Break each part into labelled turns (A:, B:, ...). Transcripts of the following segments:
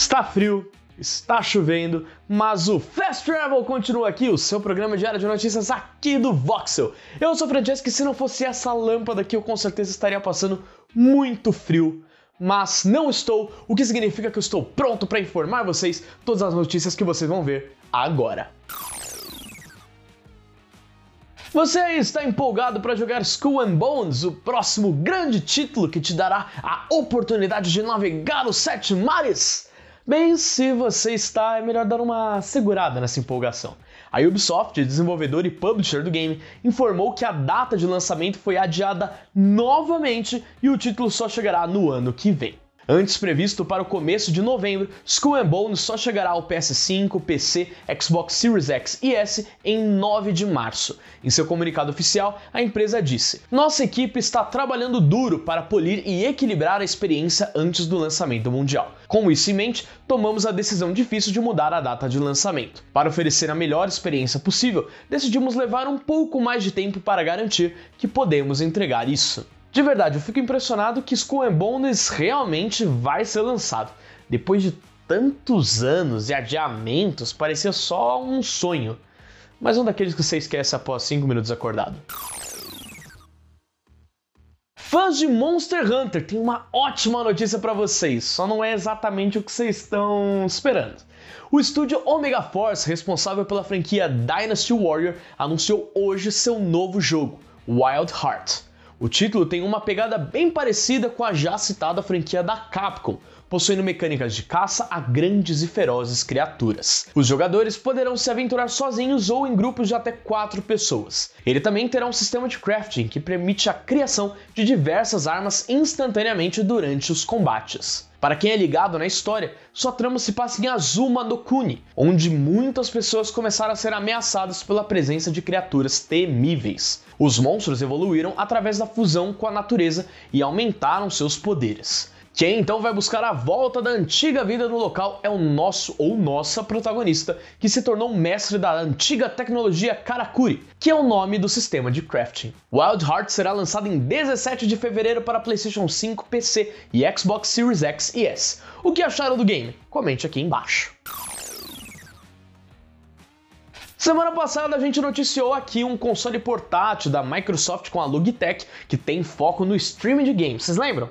A: Está frio, está chovendo, mas o Fast Travel continua aqui, o seu programa diário de notícias aqui do Voxel. Eu sou o Francesco e se não fosse essa lâmpada aqui, eu com certeza estaria passando muito frio. Mas não estou, o que significa que eu estou pronto para informar vocês todas as notícias que vocês vão ver agora. Você está empolgado para jogar Skull and Bones, o próximo grande título que te dará a oportunidade de navegar os sete mares? Bem, se você está, é melhor dar uma segurada nessa empolgação. A Ubisoft, desenvolvedor e publisher do game, informou que a data de lançamento foi adiada novamente e o título só chegará no ano que vem. Antes previsto para o começo de novembro, Skull and Bones só chegará ao PS5, PC, Xbox Series X e S em 9 de março. Em seu comunicado oficial, a empresa disse: Nossa equipe está trabalhando duro para polir e equilibrar a experiência antes do lançamento mundial. Com isso em mente, tomamos a decisão difícil de mudar a data de lançamento. Para oferecer a melhor experiência possível, decidimos levar um pouco mais de tempo para garantir que podemos entregar isso. De verdade, eu fico impressionado que Skull and Bones realmente vai ser lançado. Depois de tantos anos e adiamentos, parecia só um sonho. Mas um daqueles que você esquece após 5 minutos acordado. Fãs de Monster Hunter, tem uma ótima notícia para vocês, só não é exatamente o que vocês estão esperando. O estúdio Omega Force, responsável pela franquia Dynasty Warrior, anunciou hoje seu novo jogo, Wild Heart. O título tem uma pegada bem parecida com a já citada franquia da Capcom, possuindo mecânicas de caça a grandes e ferozes criaturas. Os jogadores poderão se aventurar sozinhos ou em grupos de até 4 pessoas. Ele também terá um sistema de crafting que permite a criação de diversas armas instantaneamente durante os combates. Para quem é ligado na história, sua trama se passa em Azuma no Kuni, onde muitas pessoas começaram a ser ameaçadas pela presença de criaturas temíveis. Os monstros evoluíram através da fusão com a natureza e aumentaram seus poderes. Quem então vai buscar a volta da antiga vida no local é o nosso ou nossa protagonista, que se tornou mestre da antiga tecnologia Karakuri, que é o nome do sistema de crafting. Wild Heart será lançado em 17 de fevereiro para PlayStation 5, PC e Xbox Series X e S. O que acharam do game? Comente aqui embaixo. Semana passada a gente noticiou aqui um console portátil da Microsoft com a Logitech que tem foco no streaming de games. Vocês lembram?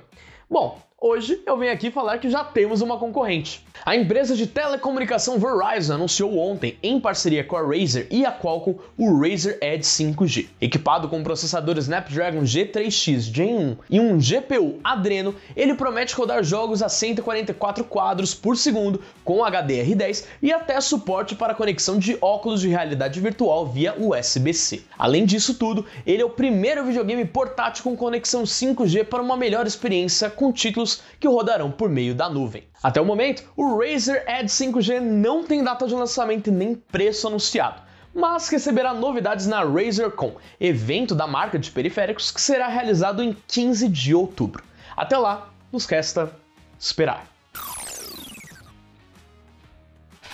A: Bom, Hoje eu venho aqui falar que já temos uma concorrente. A empresa de telecomunicação Verizon anunciou ontem, em parceria com a Razer e a Qualcomm, o Razer Edge 5G. Equipado com processador Snapdragon G3X Gen 1 e um GPU Adreno, ele promete rodar jogos a 144 quadros por segundo com HDR10 e até suporte para conexão de óculos de realidade virtual via USB-C. Além disso tudo, ele é o primeiro videogame portátil com conexão 5G para uma melhor experiência com títulos que rodarão por meio da nuvem. Até o momento, o Razer Edge 5G não tem data de lançamento nem preço anunciado, mas receberá novidades na RazerCon, evento da marca de periféricos que será realizado em 15 de outubro. Até lá, nos resta esperar.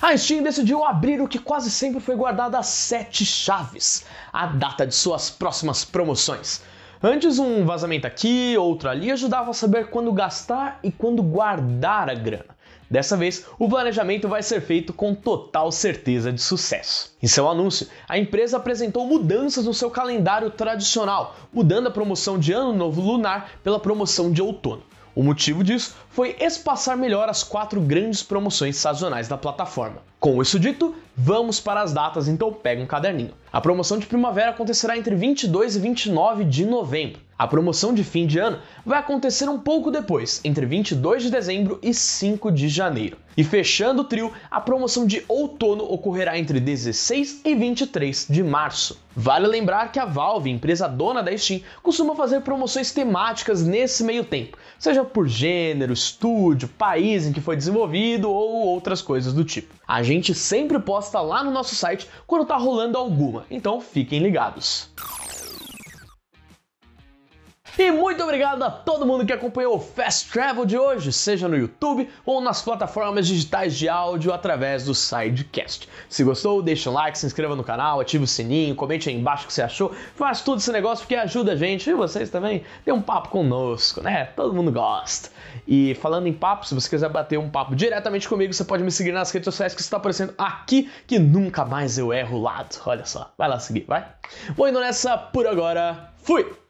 A: A Steam decidiu abrir o que quase sempre foi guardado a sete chaves, a data de suas próximas promoções. Antes, um vazamento aqui, outro ali ajudava a saber quando gastar e quando guardar a grana. Dessa vez, o planejamento vai ser feito com total certeza de sucesso. Em seu anúncio, a empresa apresentou mudanças no seu calendário tradicional, mudando a promoção de Ano Novo Lunar pela promoção de outono. O motivo disso foi espaçar melhor as quatro grandes promoções sazonais da plataforma. Com isso dito, vamos para as datas, então pega um caderninho. A promoção de primavera acontecerá entre 22 e 29 de novembro. A promoção de fim de ano vai acontecer um pouco depois, entre 22 de dezembro e 5 de janeiro. E fechando o trio, a promoção de outono ocorrerá entre 16 e 23 de março. Vale lembrar que a Valve, empresa dona da Steam, costuma fazer promoções temáticas nesse meio tempo, seja por gênero, estúdio, país em que foi desenvolvido ou outras coisas do tipo. A gente sempre posta lá no nosso site quando tá rolando alguma, então fiquem ligados. E muito obrigado a todo mundo que acompanhou o Fast Travel de hoje, seja no YouTube ou nas plataformas digitais de áudio através do Sidecast. Se gostou, deixa um like, se inscreva no canal, ative o sininho, comente aí embaixo o que você achou, faz tudo esse negócio porque ajuda a gente e vocês também. Tem um papo conosco, né? Todo mundo gosta. E falando em papo, se você quiser bater um papo diretamente comigo, você pode me seguir nas redes sociais que está aparecendo aqui, que nunca mais eu erro o lado. Olha só, vai lá seguir, vai. Vou indo nessa por agora. Fui!